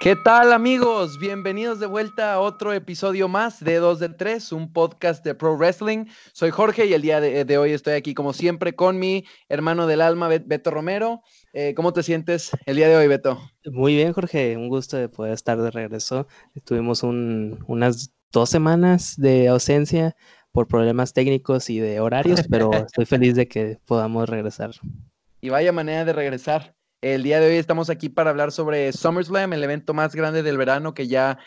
¿Qué tal amigos? Bienvenidos de vuelta a otro episodio más de 2 de 3, un podcast de Pro Wrestling. Soy Jorge y el día de, hoy estoy aquí como siempre con mi hermano del alma, Beto Romero. Eh, ¿Cómo te sientes el día de hoy, Beto? Muy bien, Jorge. Un gusto de poder estar de regreso. Tuvimos unas dos semanas de ausencia por problemas técnicos y de horarios, pero estoy feliz de que podamos regresar. Y vaya manera de regresar. El día de hoy estamos aquí para hablar sobre SummerSlam, el evento más grande del verano que ya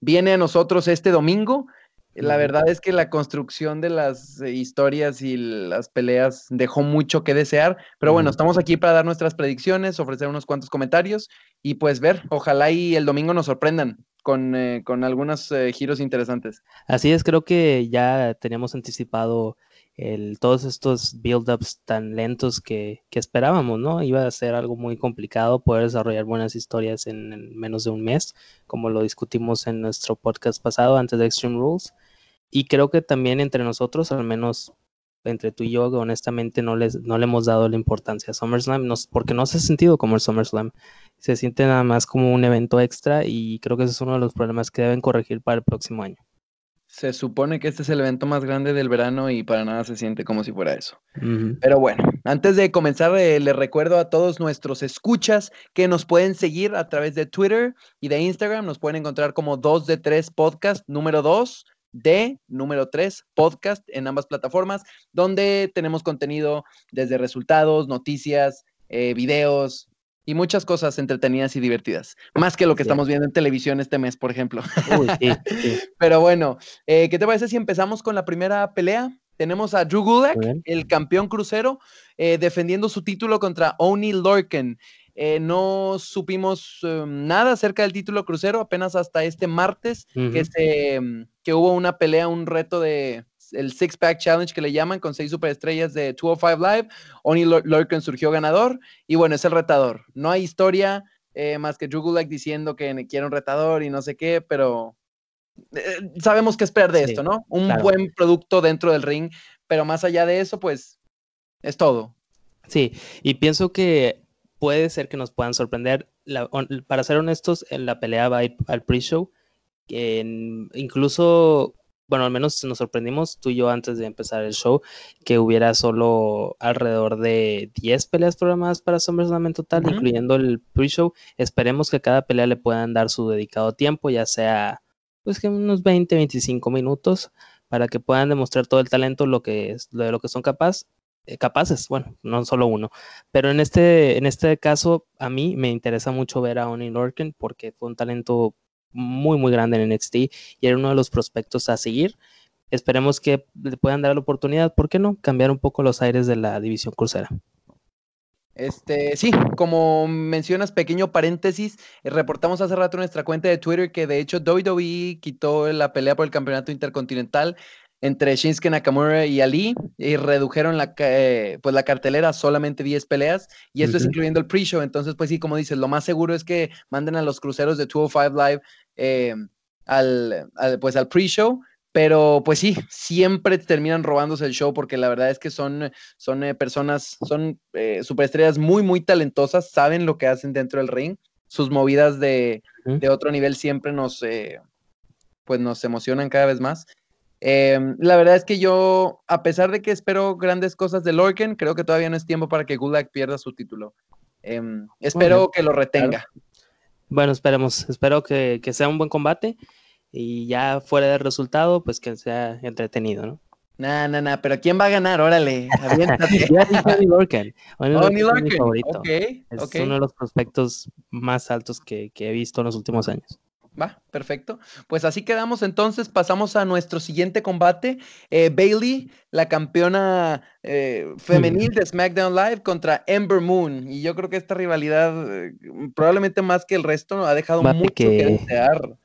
viene a nosotros este domingo. La verdad es que la construcción de las eh, historias y las peleas dejó mucho que desear, pero bueno, estamos aquí para dar nuestras predicciones, ofrecer unos cuantos comentarios y pues ver, ojalá y el domingo nos sorprendan con, eh, con algunos eh, giros interesantes. Así es, creo que ya teníamos anticipado todos estos build-ups tan lentos que, esperábamos, ¿no? Iba a ser algo muy complicado poder desarrollar buenas historias en, menos de un mes, como lo discutimos en nuestro podcast pasado antes de Extreme Rules. Y creo que también entre nosotros, al menos entre tú y yo, honestamente no, les, no le hemos dado la importancia a SummerSlam, porque no se ha sentido como el SummerSlam. Se siente nada más como un evento extra y creo que ese es uno de los problemas que deben corregir para el próximo año. Se supone que este es el evento más grande del verano y para nada se siente como si fuera eso. Pero bueno, antes de comenzar, eh, les recuerdo a todos nuestros escuchas que nos pueden seguir a través de Twitter y de Instagram. Nos pueden encontrar como 2 de 3 podcast número 2 de número 3 podcast en ambas plataformas, donde tenemos contenido desde resultados, noticias, eh, videos, y muchas cosas entretenidas y divertidas. Más que lo que estamos viendo en televisión este mes, por ejemplo. Pero bueno, eh, ¿qué te parece si empezamos con la primera pelea? Tenemos a Drew Gulak, el campeón crucero, eh, defendiendo su título contra Oni Lorcan. Eh, no supimos em, nada acerca del título crucero apenas hasta este martes, que, se, em, que hubo una pelea, un reto de el Six Pack Challenge que le llaman con seis superestrellas de 205 Live. Oni Lorcan surgió ganador y bueno, es el retador. No hay historia eh, más que Drew diciendo que quiere un retador y no sé qué, pero eh, sabemos qué esperar de esto, ¿no? Un buen producto dentro del ring, pero más allá de eso, pues es todo. Sí, y pienso que puede ser que nos puedan sorprender. para ser honestos, en la pelea va a ir al pre-show. Incluso bueno, al menos nos sorprendimos tú y yo antes de empezar el show, que hubiera solo alrededor de 10 peleas programadas para SummerSlam en total, incluyendo el pre-show. Esperemos que cada pelea le puedan dar su dedicado tiempo, ya sea pues que unos 20, 25 minutos, para que puedan demostrar todo el talento, lo que es, de lo que son capaz, eh, capaces, bueno, no solo uno. Pero en este, en este caso, a mí me interesa mucho ver a Oni Lorcan porque fue un talento muy, muy grande en NXT y era uno de los prospectos a seguir. Esperemos que le puedan dar la oportunidad, ¿por qué no? Cambiar un poco los aires de la división crucera. Este, sí, como mencionas, pequeño paréntesis, eh, reportamos hace rato en nuestra cuenta de Twitter que de hecho WWE quitó la pelea por el campeonato intercontinental entre Shinsuke Nakamura y Ali y redujeron la, eh, pues la cartelera a solamente 10 peleas y esto es incluyendo el pre-show. Entonces, pues sí, como dices, lo más seguro es que manden a los cruceros de 205 Live eh, al, pues al pre-show. Pero pues sí, siempre terminan robándose el show porque la verdad es que son, son eh, personas, son superestrellas muy, muy talentosas, saben lo que hacen dentro del ring. Sus movidas de, de otro nivel siempre nos, pues nos emocionan cada vez más. Em, la verdad es que yo, a pesar de que espero grandes cosas de Lorcan, creo que todavía no es tiempo para que Gulak pierda su título. Em, espero que lo retenga. Bueno, esperemos. Espero que, sea un buen combate y ya fuera del resultado, pues que sea entretenido, ¿no? Nah, nah, nah, pero ¿quién va a ganar? Órale, Lorcan. Es uno de los prospectos más altos que he visto en los últimos años. Va, perfecto. Pues así quedamos entonces, pasamos a nuestro siguiente combate. Eh, Bailey, la campeona eh, femenil de SmackDown Live contra Ember Moon. Y yo creo que esta rivalidad, eh, probablemente más que el resto, ha dejado mucho que... desear.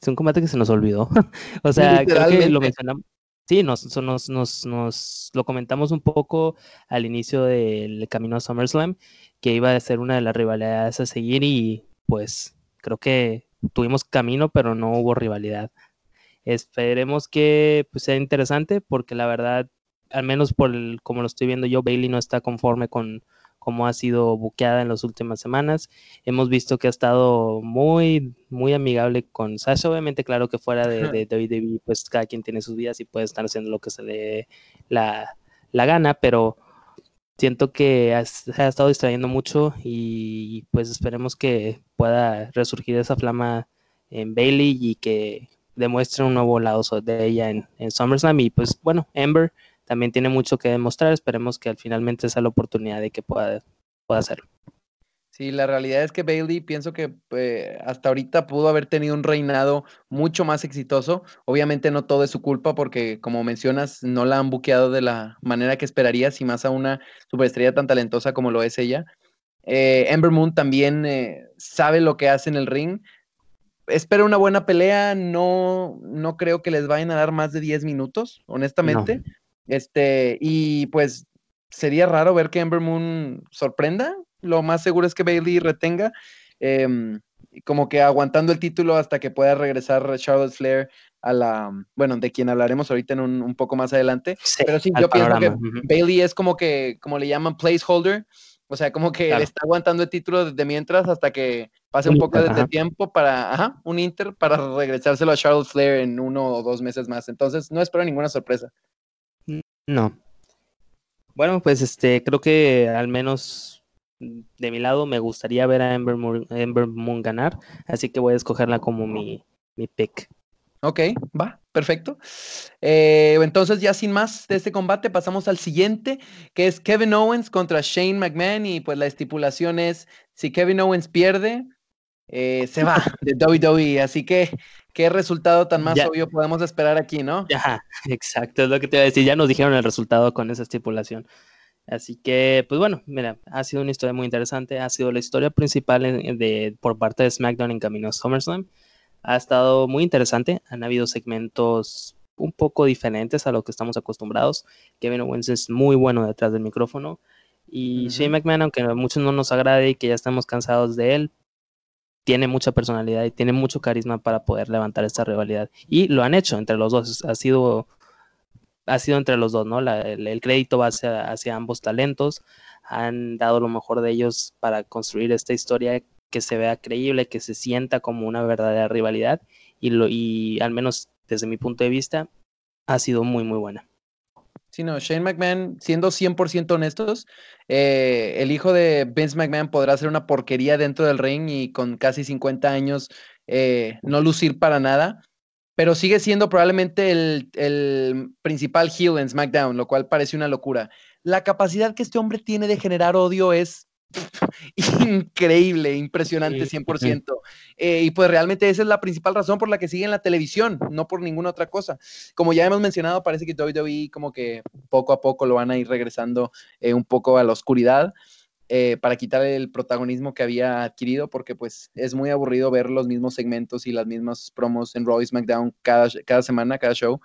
Es un combate que se nos olvidó. o sea, creo que lo mencionamos. Sí, nos, nos, nos, nos, lo comentamos un poco al inicio del camino a SummerSlam, que iba a ser una de las rivalidades a seguir y pues creo que tuvimos camino, pero no hubo rivalidad. Esperemos que pues, sea interesante, porque la verdad, al menos por como lo estoy viendo yo, Bailey no está conforme con, cómo ha sido buqueada en las últimas semanas. Hemos visto que ha estado muy, muy amigable con Sasha. Obviamente, claro que fuera de, de WWE, pues cada quien tiene sus vidas y puede estar haciendo lo que se le la, la gana, pero siento que se ha estado distrayendo mucho y pues esperemos que pueda resurgir esa flama en Bailey y que demuestre un nuevo lado de ella en, en SummerSlam y pues bueno, Ember también tiene mucho que demostrar, esperemos que al finalmente sea la oportunidad de que pueda, pueda hacerlo. Sí, la realidad es que Bailey pienso que eh, hasta ahorita pudo haber tenido un reinado mucho más exitoso. Obviamente no todo es su culpa porque, como mencionas, no la han buqueado de la manera que esperarías y más a una superestrella tan talentosa como lo es ella. Eh, Ember Moon también eh, sabe lo que hace en el ring. Espero una buena pelea. No, no creo que les vayan a dar más de 10 minutos, honestamente. Este, y pues sería raro ver que Ember Moon sorprenda lo más seguro es que Bailey retenga, em, como que aguantando el título hasta que pueda regresar Charlotte Flair a la, bueno, de quien hablaremos ahorita en un, poco más adelante. Pero sí, yo pienso que Bailey es como que, como le llaman placeholder, o sea, como que le está aguantando el título de mientras hasta que pase un, poco de tiempo para, ajá, un Inter para regresárselo a Charlotte Flair en uno o dos meses más. Entonces, no espero ninguna sorpresa. No. Bueno, pues este, creo que al menos de mi lado me gustaría ver a Ember Moon, ganar, así que voy a escogerla como mi, mi pick. Ok, va, perfecto. Eh, entonces, ya sin más de este combate, pasamos al siguiente, que es Kevin Owens contra Shane McMahon. Y pues la estipulación es: si Kevin Owens pierde, eh, se va de WWE. Así que, ¿qué resultado tan más obvio podemos esperar aquí, no? Ya, exacto, es lo que te iba a decir. Ya nos dijeron el resultado con esa estipulación. Así que, pues bueno, mira, ha sido una historia muy interesante. Ha sido la historia principal de, por parte de SmackDown en camino a SummerSlam. Ha estado muy interesante. Han habido segmentos un poco diferentes a lo que estamos acostumbrados. Kevin Owens es muy bueno detrás del micrófono. Y Shane McMahon, aunque a muchos no nos agrade y que ya estamos cansados de él, tiene mucha personalidad y tiene mucho carisma para poder levantar esta rivalidad. Y lo han hecho entre los dos. Ha sido ha sido entre los dos, ¿no? el, crédito va hacia, ambos talentos, han dado lo mejor de ellos para construir esta historia que se vea creíble, que se sienta como una verdadera rivalidad y, lo, y al menos desde mi punto de vista ha sido muy, muy buena. Sí, no, Shane McMahon, siendo 100% honestos, eh, el hijo de Vince McMahon podrá ser una porquería dentro del ring y con casi 50 años eh, no lucir para nada, pero sigue siendo probablemente el, principal heel en SmackDown, lo cual parece una locura. La capacidad que este hombre tiene de generar odio es increíble, impresionante, 100%. Eh, y pues realmente esa es la principal razón por la que sigue en la televisión, no por ninguna otra cosa. Como ya hemos mencionado, parece que WWE como que poco a poco lo van a ir regresando eh, un poco a la oscuridad. Eh, para quitar el protagonismo que había adquirido, porque pues es muy aburrido ver los mismos segmentos y las mismas promos en Raw y SmackDown cada, cada semana, cada show.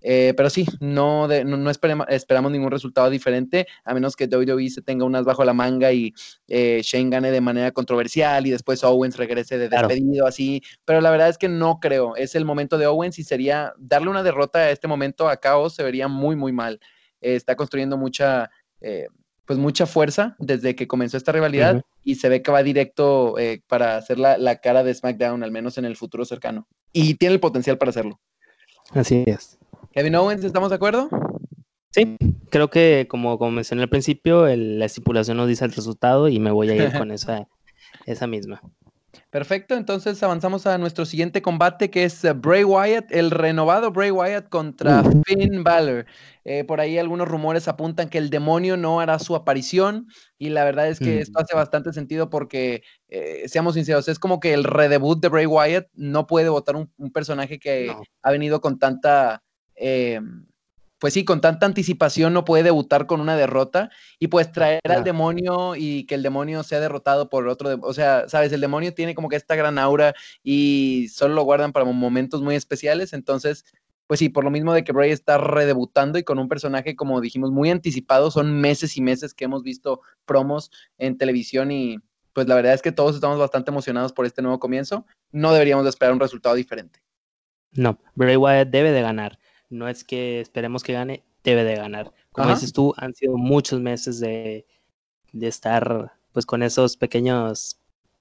Eh, pero sí, no, no, esperamos, ningún resultado diferente, a menos que WWE se tenga unas bajo la manga y eh, Shane gane de manera controversial y después Owens regrese de despedido, así. Pero la verdad es que no creo. Es el momento de Owens y sería darle una derrota a este momento a Caos se vería muy, muy mal. está construyendo mucha pues mucha fuerza desde que comenzó esta rivalidad y se ve que va directo eh, para hacer la, cara de SmackDown, al menos en el futuro cercano. Y tiene el potencial para hacerlo. Así es. Kevin Owens, ¿estamos de acuerdo? Sí, creo que como, como mencioné al principio, la estipulación nos dice el resultado y me voy a ir con esa, esa misma. Perfecto, entonces avanzamos a nuestro siguiente combate que es eh, Bray Wyatt, el renovado Bray Wyatt contra Finn Balor. Eh, por ahí algunos rumores apuntan que el demonio no hará su aparición y la verdad es que esto hace bastante sentido porque, eh, seamos sinceros, es como que el redebut de Bray Wyatt no puede votar un, personaje que ha venido con tanta pues sí, con tanta anticipación no puede debutar con una derrota y pues traer al demonio y que el demonio sea derrotado por otro, o sea, sabes, el demonio tiene como que esta gran aura y solo lo guardan para momentos muy especiales, entonces, pues sí, por lo mismo de que Bray está redebutando y con un personaje, como dijimos, muy anticipado, son meses y meses que hemos visto promos en televisión y pues la verdad es que todos estamos bastante emocionados por este nuevo comienzo, no deberíamos de esperar un resultado diferente. No, Bray Wyatt debe de ganar no es que esperemos que gane, debe de ganar. Como dices tú, han sido muchos meses de, de estar pues con esos pequeños,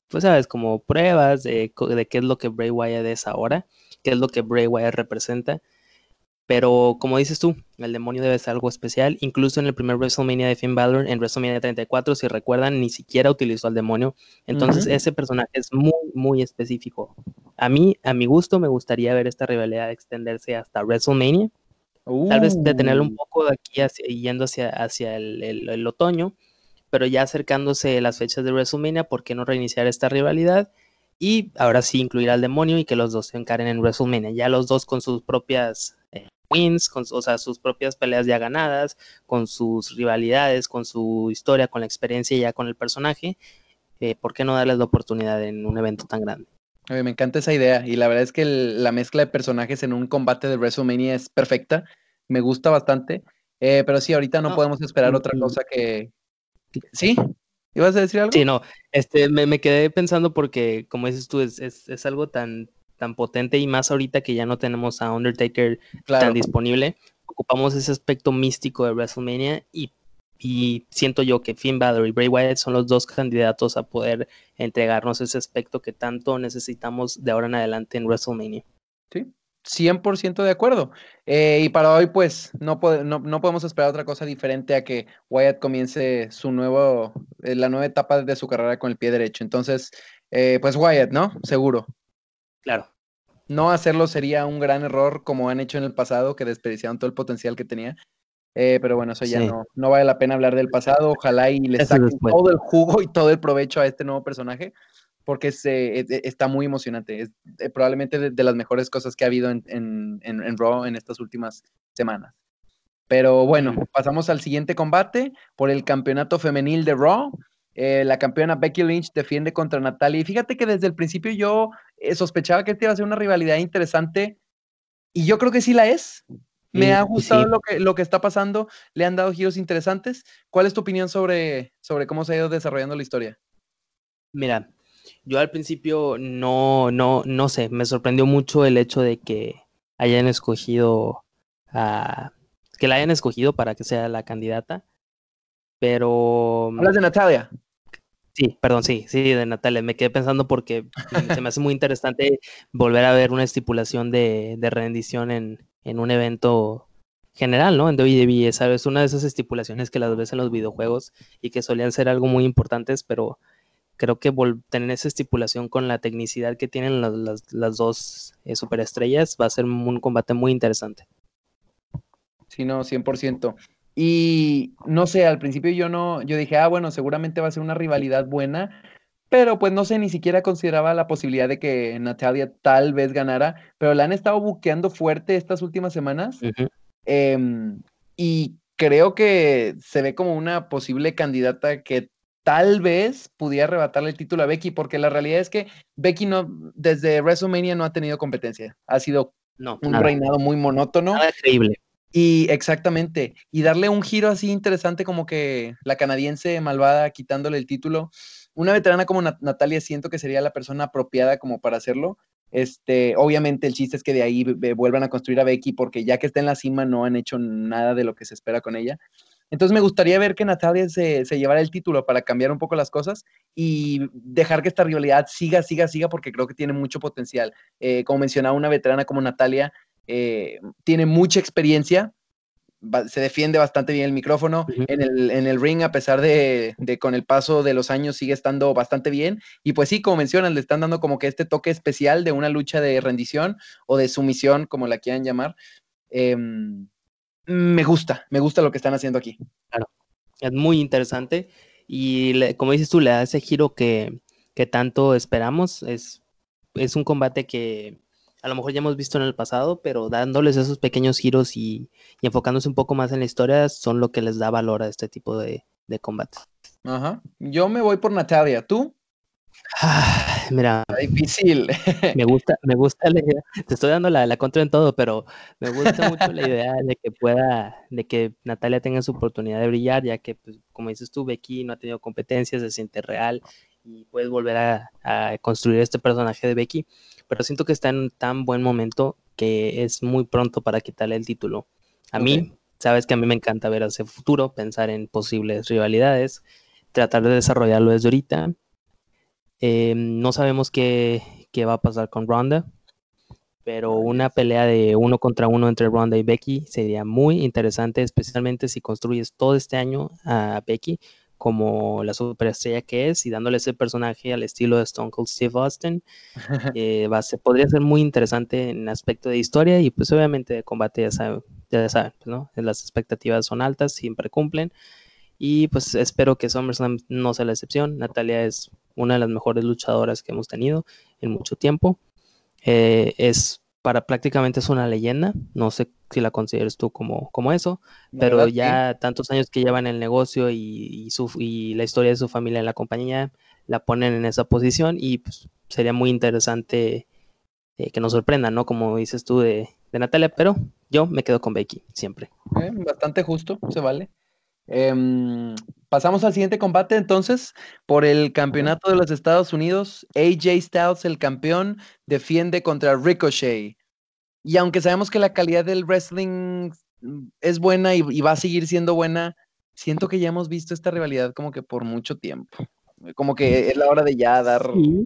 pues sabes, como pruebas de, de qué es lo que Bray Wyatt es ahora, qué es lo que Bray Wyatt representa. Pero como dices tú, el demonio debe ser algo especial. Incluso en el primer WrestleMania de Finn Balor, en WrestleMania 34, si recuerdan, ni siquiera utilizó al demonio. Entonces ese personaje es muy, muy específico. A mí, a mi gusto, me gustaría ver esta rivalidad extenderse hasta WrestleMania. Tal vez detenerlo un uh. poco de aquí hacia, yendo hacia, hacia el, el, otoño, pero ya acercándose las fechas de WrestleMania, ¿por qué no reiniciar esta rivalidad? Y ahora sí incluir al demonio y que los dos se encaren en WrestleMania, ya los dos con sus propias wins, con, o sea, sus propias peleas ya ganadas, con sus rivalidades, con su historia, con la experiencia ya con el personaje. Eh, ¿Por qué no darles la oportunidad en un evento tan grande? me encanta esa idea y la verdad es que la mezcla de personajes en un combate de WrestleMania es perfecta. Me gusta bastante. Eh, pero sí, ahorita no, podemos esperar otra cosa que... ¿Sí? ¿Ibas a decir algo? Sí, no. Este, me, quedé pensando porque, como dices tú, es, es, algo tan, tan potente y más ahorita que ya no tenemos a Undertaker tan disponible. Ocupamos ese aspecto místico de WrestleMania y y siento yo que Finn Balor y Bray Wyatt son los dos candidatos a poder entregarnos ese aspecto que tanto necesitamos de ahora en adelante en WrestleMania. Sí, 100% de acuerdo. Eh, y para hoy, pues, no, no, podemos esperar otra cosa diferente a que Wyatt comience su nuevo, eh, la nueva etapa de su carrera con el pie derecho. Entonces, eh, pues Wyatt, ¿no? Seguro. Claro. No hacerlo sería un gran error como han hecho en el pasado, que desperdiciaron todo el potencial que tenía. Eh, pero bueno, eso ya no, no vale la pena hablar del pasado. Ojalá y le saquen todo el jugo y todo el provecho a este nuevo personaje, porque se, e, e, está muy emocionante. Es eh, probablemente de, las mejores cosas que ha habido en, en, en, Raw en estas últimas semanas. Pero bueno, pasamos al siguiente combate por el campeonato femenil de Raw. Eh, la campeona Becky Lynch defiende contra Natalia. Y fíjate que desde el principio yo sospechaba que esta iba a ser una rivalidad interesante. Y yo creo que sí la es. Me ha gustado lo, que, lo que está pasando, le han dado giros interesantes. ¿Cuál es tu opinión sobre, sobre cómo se ha ido desarrollando la historia? Mira, yo al principio no, no, no sé, me sorprendió mucho el hecho de que hayan escogido a, que la hayan escogido para que sea la candidata, pero... ¿Hablas de Natalia? Sí, perdón, sí, sí, de Natalia. Me quedé pensando porque se me hace muy interesante volver a ver una estipulación de, de rendición en, en un evento general, ¿no? En WWE, ¿sabes? Una de esas estipulaciones que las ves en los videojuegos y que solían ser algo muy importantes, pero creo que tener esa estipulación con la tecnicidad que tienen las, dos eh, superestrellas va a ser un combate muy interesante. Sí, no, 100%. Y no sé, al principio yo no, yo dije, ah, bueno, seguramente va a ser una rivalidad buena, pero pues no sé, ni siquiera consideraba la posibilidad de que Natalia tal vez ganara, pero la han estado buqueando fuerte estas últimas semanas. Em, y creo que se ve como una posible candidata que tal vez pudiera arrebatarle el título a Becky, porque la realidad es que Becky no, desde WrestleMania no ha tenido competencia. Ha sido un reinado muy monótono. increíble. Y exactamente, y darle un giro así interesante como que la canadiense malvada quitándole el título, una veterana como Natalia siento que sería la persona apropiada como para hacerlo. Este, obviamente el chiste es que de ahí vuelvan a construir a Becky porque ya que está en la cima no han hecho nada de lo que se espera con ella. Entonces me gustaría ver que Natalia se, llevara el título para cambiar un poco las cosas y dejar que esta rivalidad siga, siga, siga porque creo que tiene mucho potencial. Eh, como mencionaba, una veterana como Natalia eh, tiene mucha experiencia, se defiende bastante bien el micrófono en, el, en el ring, a pesar de, de, con el paso de los años sigue estando bastante bien. Y pues sí, como mencionan, le están dando como que este toque especial de una lucha de rendición o de sumisión, como la quieran llamar. Em, me gusta, me gusta lo que están haciendo aquí. Claro, es muy interesante. Y como dices tú, le da ese giro que, que tanto esperamos. Es, es un combate que a lo mejor ya hemos visto en el pasado, pero dándoles esos pequeños giros y, enfocándose un poco más en la historia son lo que les da valor a este tipo de, de combates. Ajá. Yo me voy por Natalia. ¿Tú? Ah, mira. Difícil. Me gusta, me gusta la idea. Te estoy dando la, la contra en todo, pero me gusta mucho la idea de que pueda, de que Natalia tenga su oportunidad de brillar, ya que, pues, como dices tú, Becky no ha tenido competencias, se siente real y puedes volver a, a construir este personaje de Becky pero siento que está en tan buen momento que es muy pronto para quitarle el título. A mí, sabes que a mí me encanta ver hacia el futuro, pensar en posibles rivalidades. tratar de desarrollarlo desde ahorita. Em, no sabemos qué, qué, va a pasar con Ronda, pero una pelea de uno contra uno entre Ronda y Becky sería muy interesante, especialmente si construyes todo este año a Becky como la superestrella que es y dándole ese personaje al estilo de Stone Cold Steve Austin. Eh, va a ser, podría ser muy interesante en aspecto de historia y pues obviamente de combate ya saben, ya saben pues, ¿no? Las expectativas son altas, siempre cumplen. Y pues espero que SummerSlam no sea la excepción. Natalia es una de las mejores luchadoras que hemos tenido en mucho tiempo. Eh, es para prácticamente es una leyenda. No sé si la consideres tú como, como eso, pero ya tantos años que lleva en el negocio y, su, y la historia de su familia en la compañía la ponen en esa posición y pues, sería muy interesante eh, que nos sorprenda, ¿no? Como dices tú de, de, Natalia, pero yo me quedo con Becky siempre. Eh, bastante justo, se vale. Em, pasamos al siguiente combate entonces por el campeonato de los Estados Unidos. AJ Styles, el campeón, defiende contra Ricochet. Y aunque sabemos que la calidad del wrestling es buena y, va a seguir siendo buena, siento que ya hemos visto esta rivalidad como que por mucho tiempo. Como que es la hora de ya dar, mm,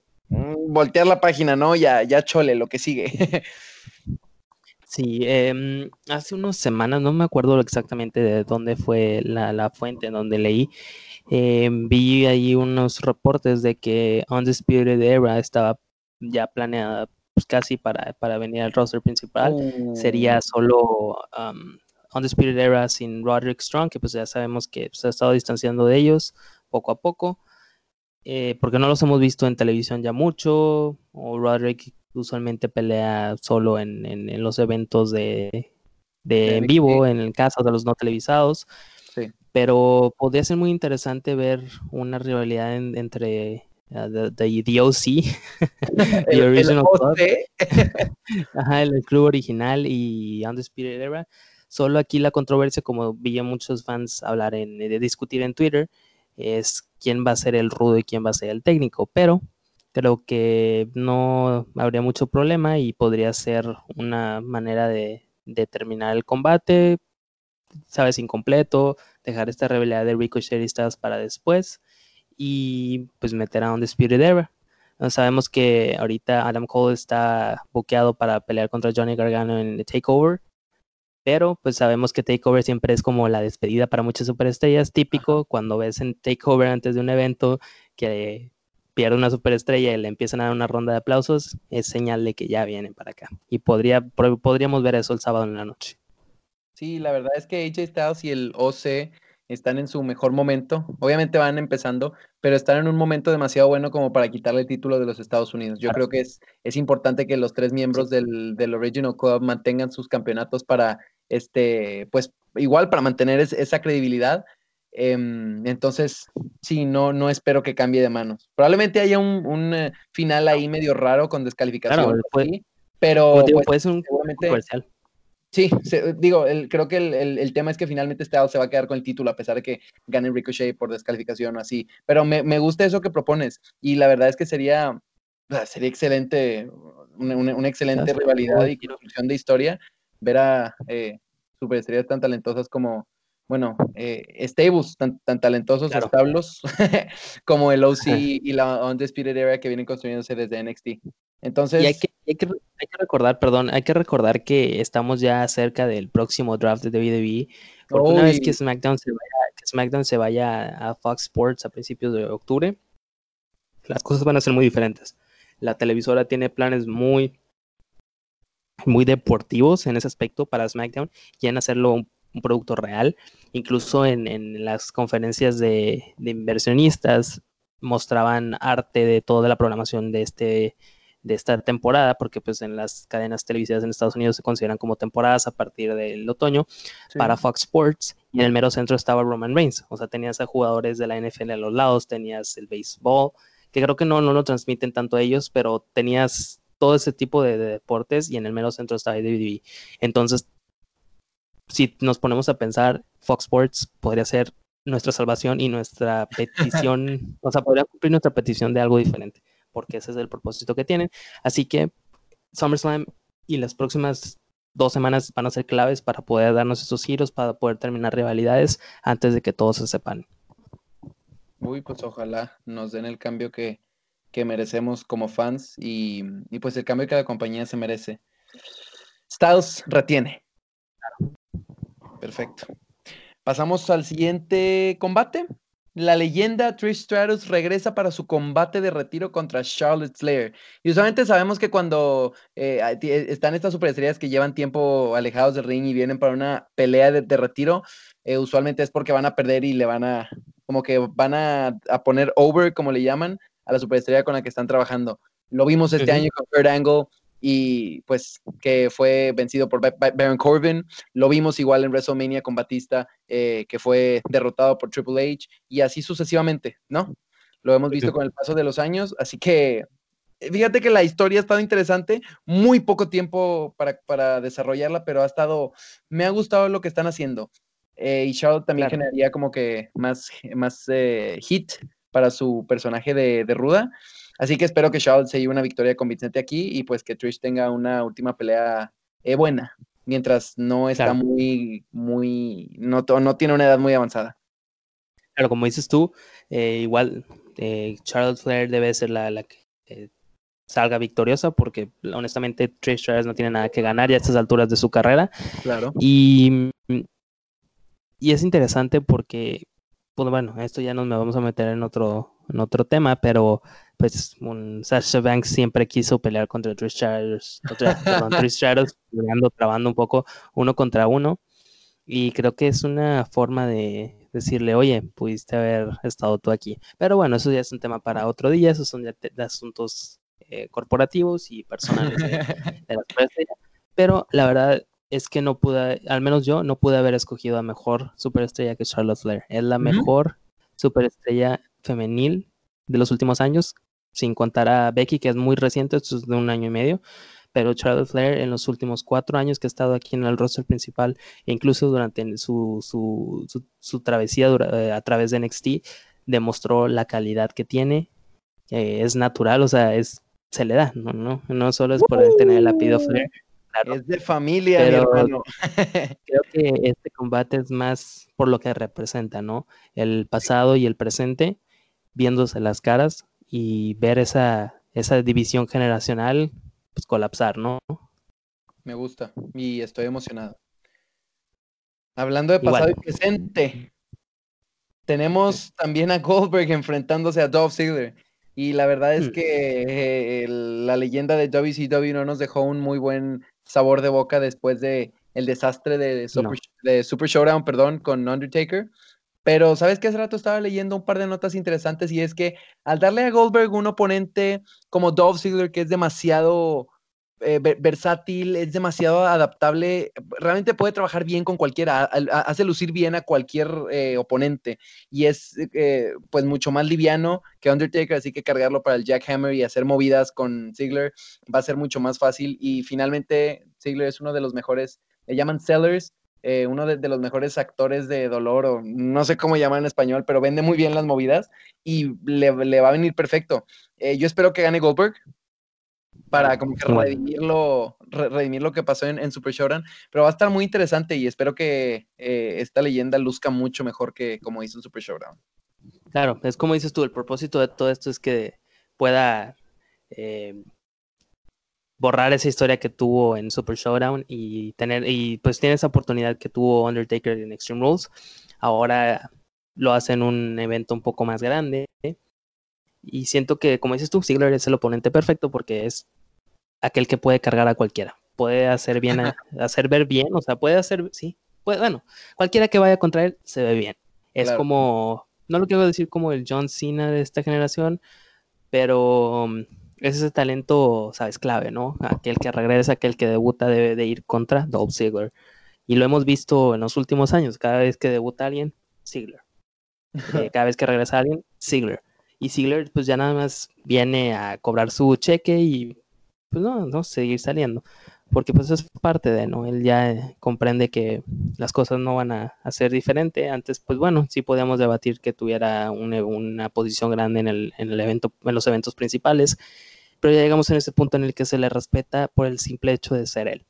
voltear la página, ¿no? Ya, ya chole, lo que sigue. Sí, em, hace unas semanas, no me acuerdo exactamente de dónde fue la, fuente en donde leí, em, vi ahí unos reportes de que Undisputed Era estaba ya planeada pues, casi para, venir al roster principal. Sería oh. solo Undisputed Era sin Roderick Strong, que pues ya sabemos que se ha estado distanciando de ellos poco a poco. Eh, porque no los hemos visto en televisión ya mucho, o Roderick usualmente pelea solo en, los eventos de, en vivo, en el caso de los no televisados. Pero podría ser muy interesante ver una rivalidad entre uh, the, OC, the original club. el club original y Undisputed Era. Solo aquí la controversia, como vi a muchos fans hablar en, de discutir en Twitter, es quién va a ser el rudo y quién va a ser el técnico. Pero creo que no habría mucho problema y podría ser una manera de, terminar el combate, sabes, incompleto, dejar esta rivalidad de Ricochet y para después y pues meter a un Spirit Era. Sabemos que ahorita Adam Cole está buqueado para pelear contra Johnny Gargano en The Takeover, pero pues sabemos que Takeover siempre es como la despedida para muchas superestrellas, típico cuando ves en Takeover antes de un evento que pierde una superestrella y le empiezan a dar una ronda de aplausos, es señal de que ya vienen para acá. Y podría, podríamos ver eso el sábado en la noche. Sí, la verdad es que AJ Styles y el OC están en su mejor momento. Obviamente van empezando, pero están en un momento demasiado bueno como para quitarle el título de los Estados Unidos. Yo creo que es, es importante que los tres miembros del, del, Original Club mantengan sus campeonatos para, este, pues, igual para mantener esa credibilidad Em, entonces, sí, no, no espero que cambie de manos. Probablemente haya un, eh, final ahí medio raro con descalificación, pero pues, puede ser un comercial. Sí, digo, creo que el, tema es que finalmente este se va a quedar con el título a pesar de que gane Ricochet por descalificación o así. Pero me, gusta eso que propones y la verdad es que sería, sería excelente, una, excelente rivalidad y construcción de historia ver a eh, superestrellas tan talentosas como, bueno, eh, stables tan, tan talentosos, establos, como el OC y la Undisputed Era que vienen construyéndose desde NXT. Entonces... Y hay que, hay, que, hay que, recordar, perdón, hay que recordar que estamos ya cerca del próximo draft de WWE, porque una vez que SmackDown, se vaya, que SmackDown se vaya a Fox Sports a principios de octubre, las cosas van a ser muy diferentes. La televisora tiene planes muy muy deportivos en ese aspecto para SmackDown y en hacerlo un un producto real. Incluso en, las conferencias de, inversionistas mostraban arte de toda la programación de este de esta temporada, porque pues en las cadenas televisivas en Estados Unidos se consideran como temporadas a partir del otoño para Fox Sports y en el mero centro estaba Roman Reigns, o sea, tenías a jugadores de la NFL a los lados, tenías el béisbol, que creo que no, no lo transmiten tanto ellos, pero tenías todo ese tipo de, deportes y en el mero centro estaba DVD. Entonces si nos ponemos a pensar, Fox Sports podría ser nuestra salvación y nuestra petición, o sea, podría cumplir nuestra petición de algo diferente, porque ese es el propósito que tienen. Así que SummerSlam y las próximas dos semanas van a ser claves para poder darnos esos giros, para poder terminar rivalidades antes de que todos se sepan. Uy, pues ojalá nos den el cambio que, merecemos como fans y, y, pues el cambio que la compañía se merece. Styles retiene. Perfecto. Pasamos al siguiente combate. La leyenda Trish Stratus regresa para su combate de retiro contra Charlotte Flair. Y usualmente sabemos que cuando eh, están estas superestrellas que llevan tiempo alejados del ring y vienen para una pelea de, retiro, eh, usualmente es porque van a perder y le van a, como que van a, poner over, como le llaman, a la superestrella con la que están trabajando. Lo vimos este año con Kurt Angle, y pues que fue vencido por Baron Corbin. Lo vimos igual en WrestleMania con Batista, eh, que fue derrotado por Triple H y así sucesivamente, ¿no? Lo hemos visto con el paso de los años, así que eh, fíjate que la historia ha estado interesante, muy poco tiempo para, desarrollarla, pero ha estado, me ha gustado lo que están haciendo. Eh, y Charlotte también generaría como que más, más hit para su personaje de, de Ruda. Así que espero que Charlotte se lleve una victoria convincente aquí y pues que Trish tenga una última pelea eh, buena, mientras no está muy, muy, no, no tiene una edad muy avanzada. Claro, como dices tú, eh, igual eh, Charlotte Flair debe ser la, que salga victoriosa porque honestamente Trish Stratus no tiene nada que ganar ya a estas alturas de su carrera. Claro. Y, y es interesante porque, pues bueno, esto ya nos vamos a meter en otro, en otro tema, pero pues un Sasha Banks siempre quiso pelear contra Trish Stratus, perdón, Trish Stratus, peleando, trabando un poco uno contra uno. Y creo que es una forma de decirle, oye, pudiste haber estado tú aquí. Pero bueno, eso ya es un tema para otro día, esos son ya asuntos eh, corporativos y personales de, la Pero la verdad es que no pude, al menos yo, no pude haber escogido a mejor superestrella que Charlotte Flair. Es la mejor superestrella femenil de los últimos años sin contar a Becky, que es muy reciente, esto es de un año y medio, pero Charlotte Flair en los últimos cuatro años que ha estado aquí en el roster principal, e incluso durante su, su, su, travesía eh, a través de NXT, demostró la calidad que tiene, eh, es natural, o sea, es se le da, no, no, no solo es por tener el apellido Flair. es de familia, mi hermano. creo que este combate es más por lo que representa, ¿no? El pasado y el presente, viéndose las caras, y ver esa, esa división generacional pues, colapsar, ¿no? Me gusta y estoy emocionado. Hablando de pasado y presente, tenemos también a Goldberg enfrentándose a Dolph Ziggler. Y la verdad es mm. que eh, la leyenda de WCW no nos dejó un muy buen sabor de boca después de el desastre de de Super Showdown, perdón, con Undertaker. Pero, ¿sabes qué? Hace rato estaba leyendo un par de notas interesantes y es que al darle a Goldberg un oponente como Dolph Ziggler, que es demasiado eh, versátil, es demasiado adaptable, realmente puede trabajar bien con cualquiera, hace lucir bien a cualquier eh, oponente y es eh, pues mucho más liviano que Undertaker, así que cargarlo para el Jackhammer y hacer movidas con Ziggler va a ser mucho más fácil y finalmente Ziggler es uno de los mejores, le llaman sellers, eh, uno de, los mejores actores de dolor, o no sé cómo llamar en español, pero vende muy bien las movidas y le, va a venir perfecto. Eh, yo espero que gane Goldberg para como que redimir lo, redimir lo que pasó en, Super Showdown, pero va a estar muy interesante y espero que eh, esta leyenda luzca mucho mejor que como hizo en Super Showdown. Claro, es como dices tú, el propósito de todo esto es que pueda borrar esa historia que tuvo en Super Showdown y tener y pues tiene esa oportunidad que tuvo Undertaker en Extreme Rules. Ahora lo hace en un evento un poco más grande. Y siento que, como dices tú, Ziggler es el oponente perfecto porque es aquel que puede cargar a cualquiera. Puede hacer bien, hacer ver bien, o sea, puede hacer, sí, puede, bueno, cualquiera que vaya contra él se ve bien. Es como, no lo quiero decir como el John Cena de esta generación, pero es ese talento, sabes, clave, ¿no? Aquel que regresa, aquel que debuta debe de ir contra Dolph Ziggler. Y lo hemos visto en los últimos años. Cada vez que debuta alguien, Ziggler. Eh, cada vez que regresa alguien, Ziggler. Y Ziggler pues ya nada más viene a cobrar su cheque y pues no, no, seguir saliendo. Porque pues es parte de, ¿no? Él ya comprende que las cosas no van a, ser diferente. Antes, pues bueno, sí podíamos debatir que tuviera una posición grande en el, en el evento, en los eventos principales pero ya llegamos en ese punto en el que se le respeta por el simple hecho de ser él.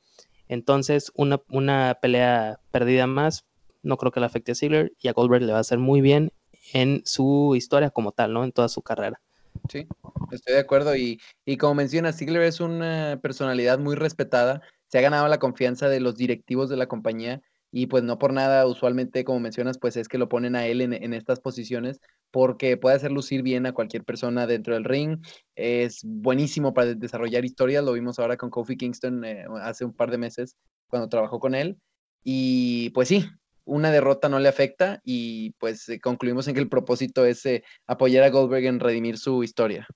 Entonces, una, una pelea perdida más, no creo que le afecte a Ziggler y a Goldberg le va a hacer muy bien en su historia como tal, ¿no? En toda su carrera. Sí, estoy de acuerdo. Y, y como menciona, Ziggler es una personalidad muy respetada. Se ha ganado la confianza de los directivos de la compañía y pues no por nada, usualmente, como mencionas, pues es que lo ponen a él en, estas posiciones porque puede hacer lucir bien a cualquier persona dentro del ring. Es buenísimo para desarrollar historias, lo vimos ahora con Kofi Kingston eh, hace un par de meses cuando trabajó con él. Y pues sí, una derrota no le afecta y pues eh, concluimos en que el propósito es eh, apoyar a Goldberg en redimir su historia.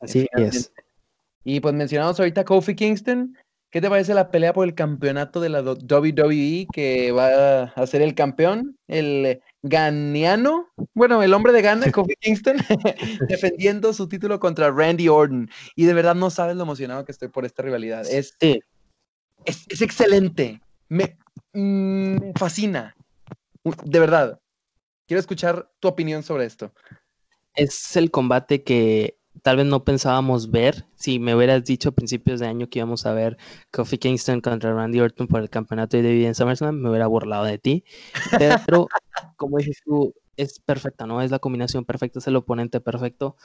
Así es. Y pues mencionamos ahorita Kofi Kingston. ¿Qué te parece la pelea por el campeonato de la WWE que va a ser el campeón? El Ganiano, bueno, el hombre de Ghana, Kofi Kingston, defendiendo su título contra Randy Orton. Y de verdad no sabes lo emocionado que estoy por esta rivalidad. Es, es, excelente. Me, me fascina. De verdad. Quiero escuchar tu opinión sobre esto. Es el combate que tal vez no pensábamos ver. Si me hubieras dicho a principios de año que íbamos a ver Kofi Kingston contra Randy Orton por el campeonato de David en SummerSlam, me hubiera burlado de ti. Pero, como dices tú, es perfecta, ¿no? Es la combinación perfecta, es el oponente perfecto.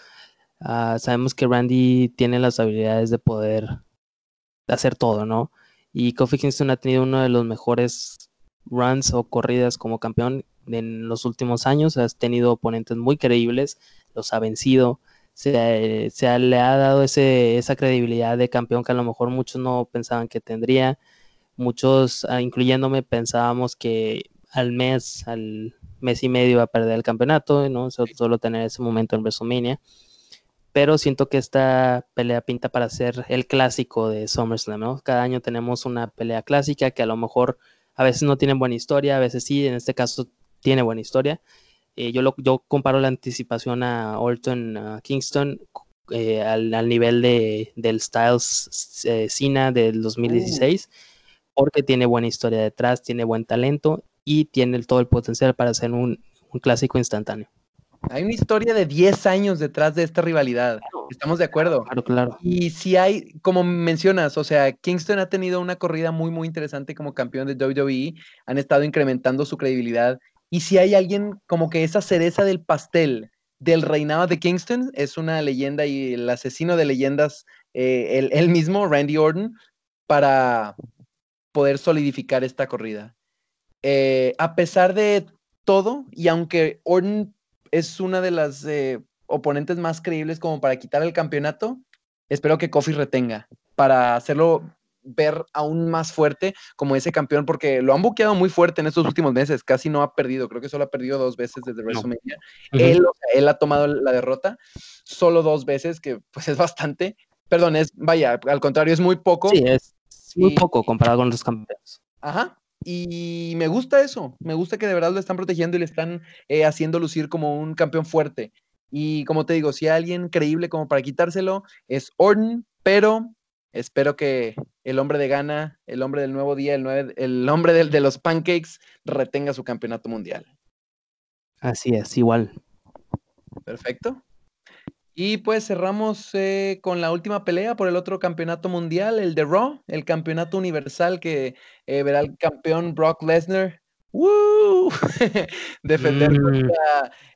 Ah, sabemos que Randy tiene las habilidades de poder hacer todo, ¿no? Y Kofi Kingston ha tenido uno de los mejores runs o corridas como campeón en los últimos años. Has tenido oponentes muy creíbles, los ha vencido se, se le ha dado ese, esa credibilidad de campeón que a lo mejor muchos no pensaban que tendría. Muchos, ah, incluyéndome, pensábamos que al mes, al mes y medio iba a perder el campeonato, ¿no? Solo tener ese momento en WrestleMania. Pero siento que esta pelea pinta para ser el clásico de SummerSlam. Cada año tenemos una pelea clásica que a lo mejor a veces no tiene buena historia, a veces sí, en este caso tiene buena historia. Eh, yo, lo, comparo la anticipación a Orton, Kingston, eh, al, nivel de, del Styles eh, Cena del 2016, porque tiene buena historia detrás, tiene buen talento y tiene todo el potencial para ser un clásico instantáneo. Hay una historia de 10 años detrás de esta rivalidad. Estamos de acuerdo. Claro, claro. Y si hay, como mencionas, o sea, Kingston ha tenido una corrida muy, muy interesante como campeón de WWE. Han estado incrementando su credibilidad y si hay alguien como que esa cereza del pastel del reinado de Kingston, es una leyenda y el asesino de leyendas, eh, él, mismo, Randy Orton, para poder solidificar esta corrida. Eh, a pesar de todo, y aunque Orton es una de las eh, oponentes más creíbles como para quitar el campeonato, espero que Kofi retenga para hacerlo ver aún más fuerte como ese campeón, porque lo han buqueado muy fuerte en estos últimos meses, casi no ha perdido, creo que solo ha perdido dos veces desde WrestleMania. él, él ha tomado la derrota solo dos veces, que pues es bastante. Perdón, es, vaya, al contrario, es muy poco. Sí, es muy poco comparado con los campeones. Ajá, y me gusta eso, me gusta que de verdad lo están protegiendo y le están eh, haciendo lucir como un campeón fuerte. Y como te digo, si hay alguien creíble como para quitárselo, es Orton, pero Espero que el hombre de Ghana, el hombre del nuevo día, el, el hombre de, los pancakes, retenga su campeonato mundial. Así es, igual. Perfecto. Y pues cerramos eh, con la última pelea por el otro campeonato mundial, el de Raw, el campeonato universal que eh, verá al campeón Brock Lesnar ¡Woo! Defender mm.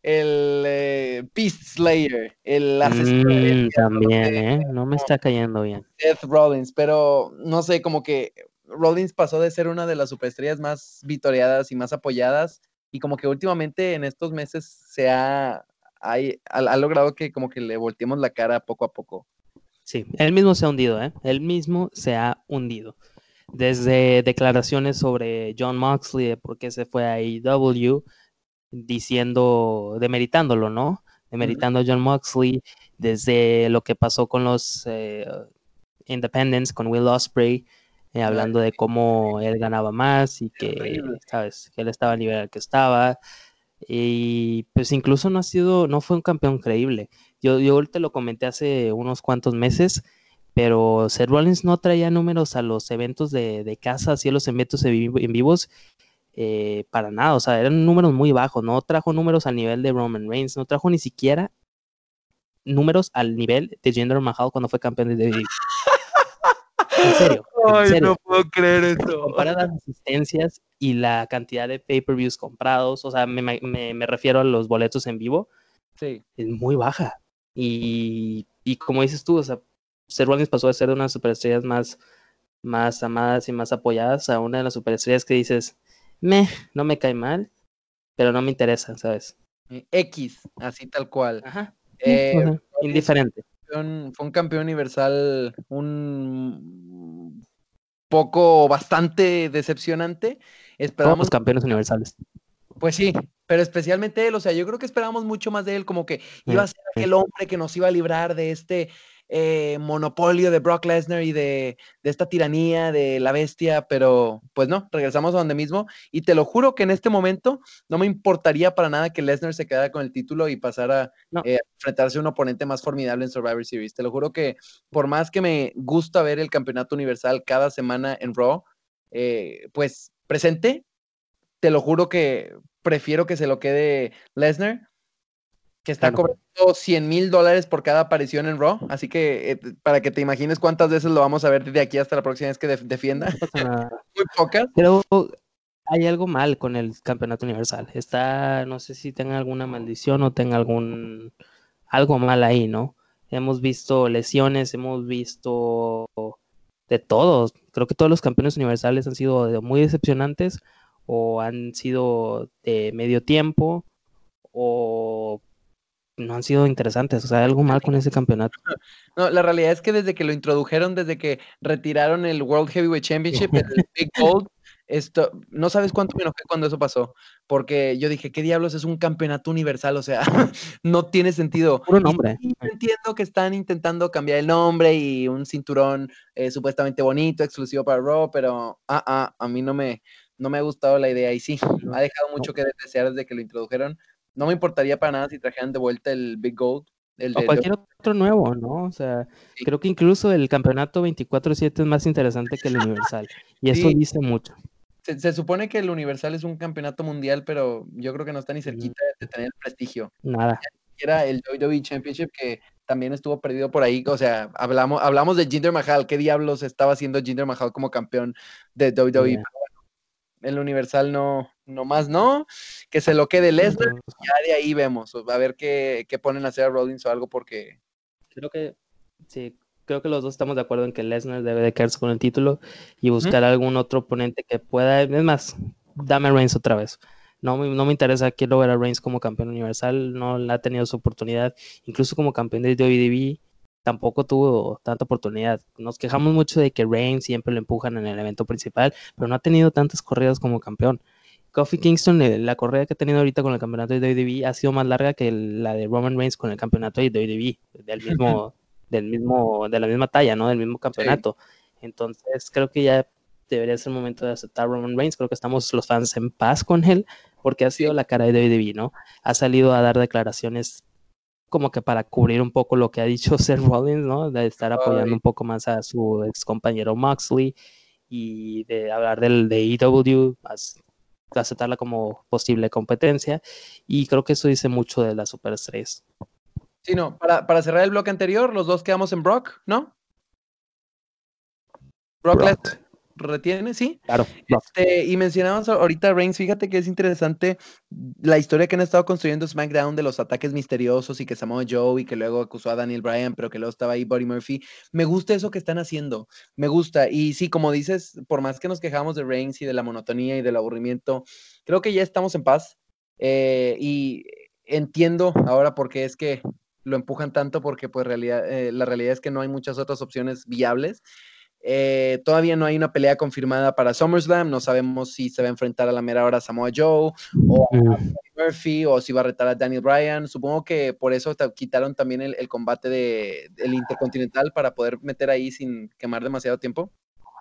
el eh, Beast Slayer, el asesino. Mm, también, ¿eh? No me está cayendo bien. Seth Rollins, pero no sé, como que Rollins pasó de ser una de las superestrellas más vitoreadas y más apoyadas, y como que últimamente en estos meses se ha, ha, logrado que como que le volteemos la cara poco a poco. Sí, él mismo se ha hundido, ¿eh? Él mismo se ha hundido desde declaraciones sobre John Moxley, de por qué se fue a AEW, diciendo, demeritándolo, ¿no? Demeritando a John Moxley, desde lo que pasó con los eh, Independents, con Will Osprey, eh, hablando de cómo él ganaba más y que, ¿sabes? Que él estaba al nivel al que estaba. Y pues incluso no ha sido, no fue un campeón creíble. Yo, yo te lo comenté hace unos cuantos meses pero Seth Rollins no traía números a los eventos de, de casa, así a los eventos en, vivos, eh, para nada, o sea, eran números muy bajos, no trajo números al nivel de Roman Reigns, no trajo ni siquiera números al nivel de Jinder Mahal cuando fue campeón de WWE. En serio. Ay, no puedo creer eso. Compara las asistencias y la cantidad de pay-per-views comprados, o sea, me, me, refiero a los boletos en vivo, sí. es muy baja. Y, y como dices tú, o sea, Seth Rollins pasó de ser de unas superestrellas más, más amadas y más apoyadas a una de las superestrellas que dices, me, no me cae mal, pero no me interesa, ¿sabes? Eh, X, así tal cual. Ajá. Eh, indiferente. Fue un, campeón universal, un poco bastante decepcionante. Esperamos los campeones universales. Pues sí, pero especialmente él, o sea, yo creo que esperábamos mucho más de él, como que iba a ser aquel hombre que nos iba a librar de este eh, monopolio de Brock Lesnar y de, esta tiranía de la bestia, pero pues no, regresamos a donde mismo y te lo juro que en este momento no me importaría para nada que Lesnar se quedara con el título y pasara eh, a enfrentarse a un oponente más formidable en Survivor Series. Te lo juro que por más que me gusta ver el campeonato universal cada semana en Raw, eh, pues presente, te lo juro que prefiero que se lo quede Lesnar que está cobrando 100 mil dólares por cada aparición en Raw. Así que eh, para que te imagines cuántas veces lo vamos a ver de aquí hasta la próxima vez que defienda. Muy pocas. Pero hay algo mal con el campeonato universal. Está, no sé si tenga alguna maldición o tenga algún algo mal ahí, ¿no? Hemos visto lesiones, hemos visto de todos. Creo que todos los campeones universales han sido muy decepcionantes o han sido de medio tiempo o no han sido interesantes. O sea, algo mal con ese campeonato. No, la realidad es que desde que lo introdujeron, desde que retiraron el World Heavyweight Championship, el Big Gold, esto, no sabes cuánto me enojé cuando eso pasó, porque yo dije, ¿qué diablos es un campeonato universal? O sea, no tiene sentido. Puro nombre. entiendo que están intentando cambiar el nombre y un cinturón eh, supuestamente bonito, exclusivo para Raw, pero ah, ah, a mí no me, no me ha gustado la idea y sí, ha dejado mucho que desear desde que lo introdujeron. No me importaría para nada si trajeran de vuelta el Big Gold. El o cualquier otro nuevo, ¿no? O sea, creo que incluso el campeonato 24-7 es más interesante que el Universal. Y eso dice mucho. Se, supone que el Universal es un campeonato mundial, pero yo creo que no está ni cerquita de tener el prestigio. Nada. Era el WWE Championship que también estuvo perdido por ahí. O sea, hablamos, hablamos de Jinder Mahal. ¿Qué diablos estaba haciendo Jinder Mahal como campeón de WWE? el Universal no, no más no, que se lo quede Lesnar, ya de ahí vemos, a ver qué, qué ponen a hacer a Rollins o algo porque... Creo que, sí, creo que los dos estamos de acuerdo en que Lesnar debe de quedarse con el título y buscar algún otro oponente que pueda, es más, dame Reigns otra vez. No, no me interesa, quiero ver a Reigns como campeón universal, no ha tenido su oportunidad, incluso como campeón de WWE tampoco tuvo tanta oportunidad. Nos quejamos mucho de que Reigns siempre lo empujan en el evento principal, pero no ha tenido tantas corridas como campeón. Kofi Kingston, eh, la corrida que ha tenido ahorita con el campeonato de WWE ha sido más larga que la de Roman Reigns con el campeonato de WWE, del mismo, del mismo, de la misma talla, ¿no? Del mismo campeonato. Entonces creo que ya debería ser el momento de aceptar Roman Reigns. Creo que estamos los fans en paz con él, porque ha sido la cara de WWE, ¿no? Ha salido a dar declaraciones como que para cubrir un poco lo que ha dicho Seth Rollins, ¿no? De estar apoyando un poco más a su ex compañero Moxley y de hablar del de EW, aceptarla como posible competencia. Y creo que eso dice mucho de la Superestrellas. Sí, no, para, para cerrar el bloque anterior, los dos quedamos en Brock, ¿no? Brock, Brock retiene, ¿sí? Claro. Este, y mencionamos ahorita Reigns, fíjate que es interesante la historia que han estado construyendo SmackDown de los ataques misteriosos y que Samoa Joe y que luego acusó a Daniel Bryan, pero que luego estaba ahí Buddy Murphy. Me gusta eso que están haciendo, me gusta. Y sí, como dices, por más que nos quejamos de Reigns y de la monotonía y del aburrimiento, creo que ya estamos en paz. Eh, y entiendo ahora por qué es que lo empujan tanto, porque pues realidad, eh, la realidad es que no hay muchas otras opciones viables. Eh, todavía no hay una pelea confirmada para SummerSlam. No sabemos si se va a enfrentar a la mera hora Samoa Joe o a mm. Murphy o si va a retar a Daniel Bryan. Supongo que por eso quitaron también el, combate de, del Intercontinental para poder meter ahí sin quemar demasiado tiempo.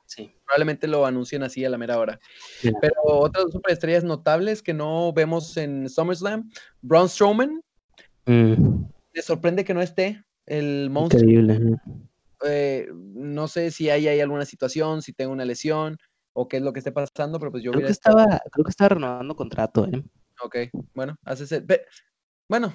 Sí. Probablemente lo anuncien así a la mera hora. Pero otras superestrellas notables que no vemos en SummerSlam, Braun Strowman. Mm. Le sorprende que no esté el monstruo. Increíble. Eh, no sé si hay, hay, alguna situación, si tengo una lesión o qué es lo que esté pasando, pero pues yo creo que estaba, creo que estaba renovando contrato, ¿eh? Ok, bueno, hace bueno,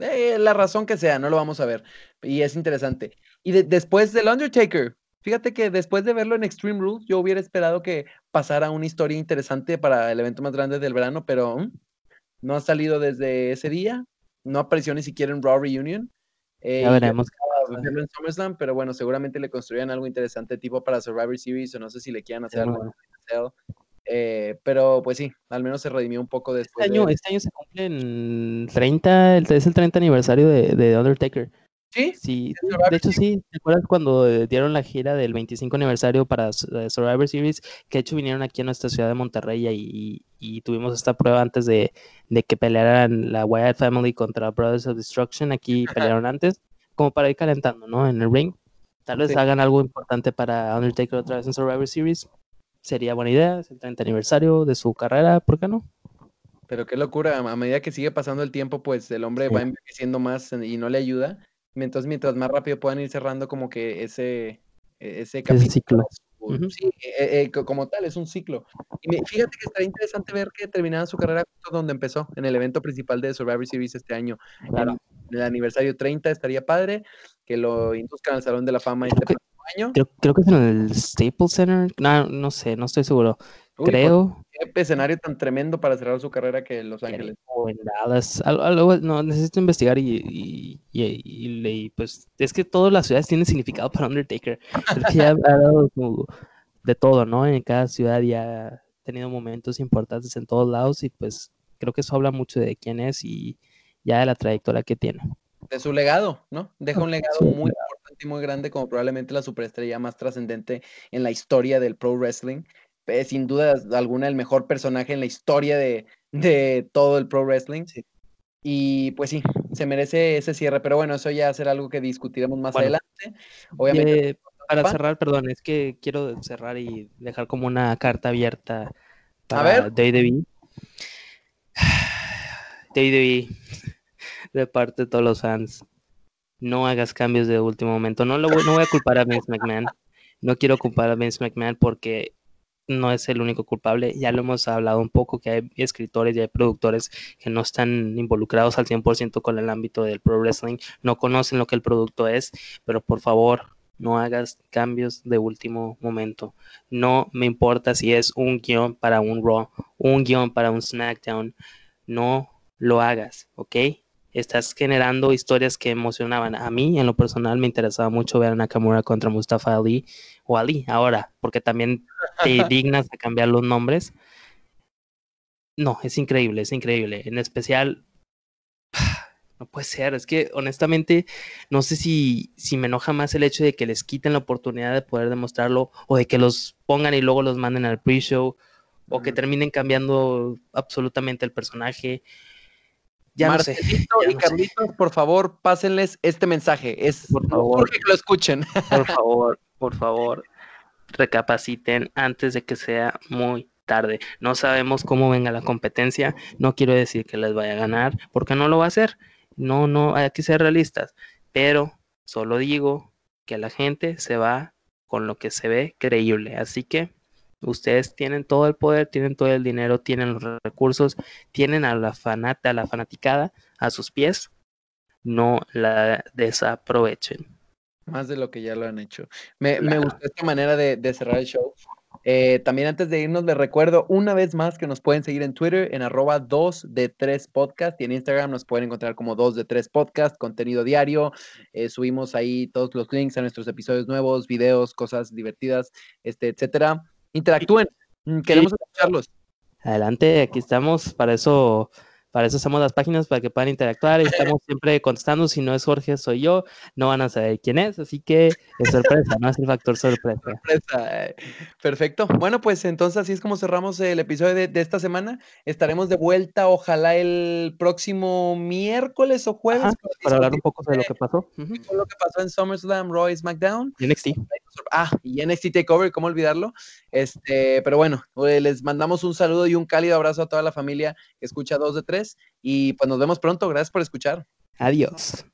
eh, la razón que sea, no lo vamos a ver. Y es interesante. Y después del Undertaker, Fíjate que después de verlo en Extreme Rules, yo hubiera esperado que pasara una historia interesante para el evento más grande del verano, pero mm, no ha salido desde ese día. No apareció ni siquiera en Raw Reunion. Eh, ya veremos. En SummerSlam, pero bueno, seguramente le construyan algo interesante tipo para Survivor Series o no sé si le quieran hacer algo. Eh, pero pues sí, al menos se redimió un poco este después. Este año, este año se cumple en 30, es el 30 aniversario de, de Undertaker. Sí, sí, de hecho sí, ¿te acuerdas cuando dieron la gira del 25 aniversario para eh, Survivor Series? Que de hecho vinieron aquí a nuestra ciudad de Monterrey y, y tuvimos esta prueba antes de, de, que pelearan la Wyatt Family contra Brothers of Destruction, aquí pelearon antes, como para ir calentando, ¿no? En el ring. Tal vez hagan algo importante para Undertaker otra vez en Survivor Series. Sería buena idea, es el 30 aniversario de su carrera, ¿por qué no? Pero qué locura, a medida que sigue pasando el tiempo, pues el hombre va envejeciendo más y no le ayuda entonces, mientras más rápido puedan ir cerrando como que ese, e, ese ciclo. Sí, e, e, como tal, es un ciclo. Y fíjate que estaría interesante ver que terminara su carrera justo donde empezó, en el evento principal de Survivor Series este año. En el aniversario 30 estaría padre que lo induzcan al Salón de la Fama este año. Creo, que es en el Staples Center. No, no sé, no estoy seguro. Creo. Qué escenario tan tremendo para cerrar su carrera que Los Ángeles. Algo, no, necesito investigar y, y, pues es que todas las ciudades tienen significado para Undertaker. ha, dado de todo, ¿no? En cada ciudad ya ha tenido momentos importantes en todos lados y pues creo que eso habla mucho de quién es y ya de la trayectoria que tiene. De su legado, ¿no? Deja un legado muy importante y muy grande como probablemente la superestrella más trascendente en la historia del pro wrestling es sin duda alguna el mejor personaje en la historia de, todo el pro wrestling. Y pues sí, se merece ese cierre, pero bueno, eso ya será algo que discutiremos más adelante. Obviamente. para cerrar, perdón, es que quiero cerrar y dejar como una carta abierta para WWE. WWE, de parte de todos los fans, no hagas cambios de último momento. No, lo no voy a culpar a Vince McMahon. No quiero culpar a Vince McMahon porque no es el único culpable. Ya lo hemos hablado un poco, que hay escritores y hay productores que no están involucrados al 100% con el ámbito del pro wrestling, no conocen lo que el producto es, pero por favor, no hagas cambios de último momento. No me importa si es un guion para un Raw, un guion para un SmackDown, no lo hagas, ¿ok? Estás generando historias que emocionaban. A mí, en lo personal, me interesaba mucho ver a Nakamura contra Mustafa Ali o Ali ahora, porque también te dignas de cambiar los nombres. No, es increíble, es increíble. En especial, no puede ser, es que honestamente no sé si, si me enoja más el hecho de que les quiten la oportunidad de poder demostrarlo o de que los pongan y luego los manden al pre-show o que terminen cambiando absolutamente el personaje. Ya no sé, y Carlitos, por favor, pásenles este mensaje. Es por favor que lo escuchen. Por favor, por favor, recapaciten antes de que sea muy tarde. No sabemos cómo venga la competencia. No quiero decir que les vaya a ganar, porque no lo va a hacer. No, no, hay que ser realistas. Pero solo digo que la gente se va con lo que se ve creíble. Así que Ustedes tienen todo el poder, tienen todo el dinero, tienen los recursos, tienen a la fanata, a la fanaticada a sus pies. No la desaprovechen. Más de lo que ya lo han hecho. Me, gustó esta manera de, cerrar el show. Eh, también antes de irnos les recuerdo una vez más que nos pueden seguir en Twitter en arroba 2 de 3 podcast y en Instagram nos pueden encontrar como 2 de 3 podcast, contenido diario. Eh, subimos ahí todos los links a nuestros episodios nuevos, videos, cosas divertidas, este, etcétera interactúen. Mm, queremos escucharlos. Adelante, aquí estamos. Para eso para eso hacemos las páginas, para que puedan interactuar. Y estamos siempre contestando. Si no es Jorge, soy yo. No van a saber quién es. Así que es sorpresa, ¿no? Es el factor sorpresa. sorpresa. Eh. Perfecto. Bueno, pues entonces así es como cerramos el episodio de, esta semana. Estaremos de vuelta, ojalá el próximo miércoles o jueves. para hablar un poco de lo que pasó. Lo que pasó en SummerSlam, Roy SmackDown. Y NXT. Ah, y NXT TakeOver, ¿cómo olvidarlo? Este, pero bueno, pues, les mandamos un saludo y un cálido abrazo a toda la familia que escucha 2 de 3 y pues nos vemos pronto. Gracias por escuchar. Adiós.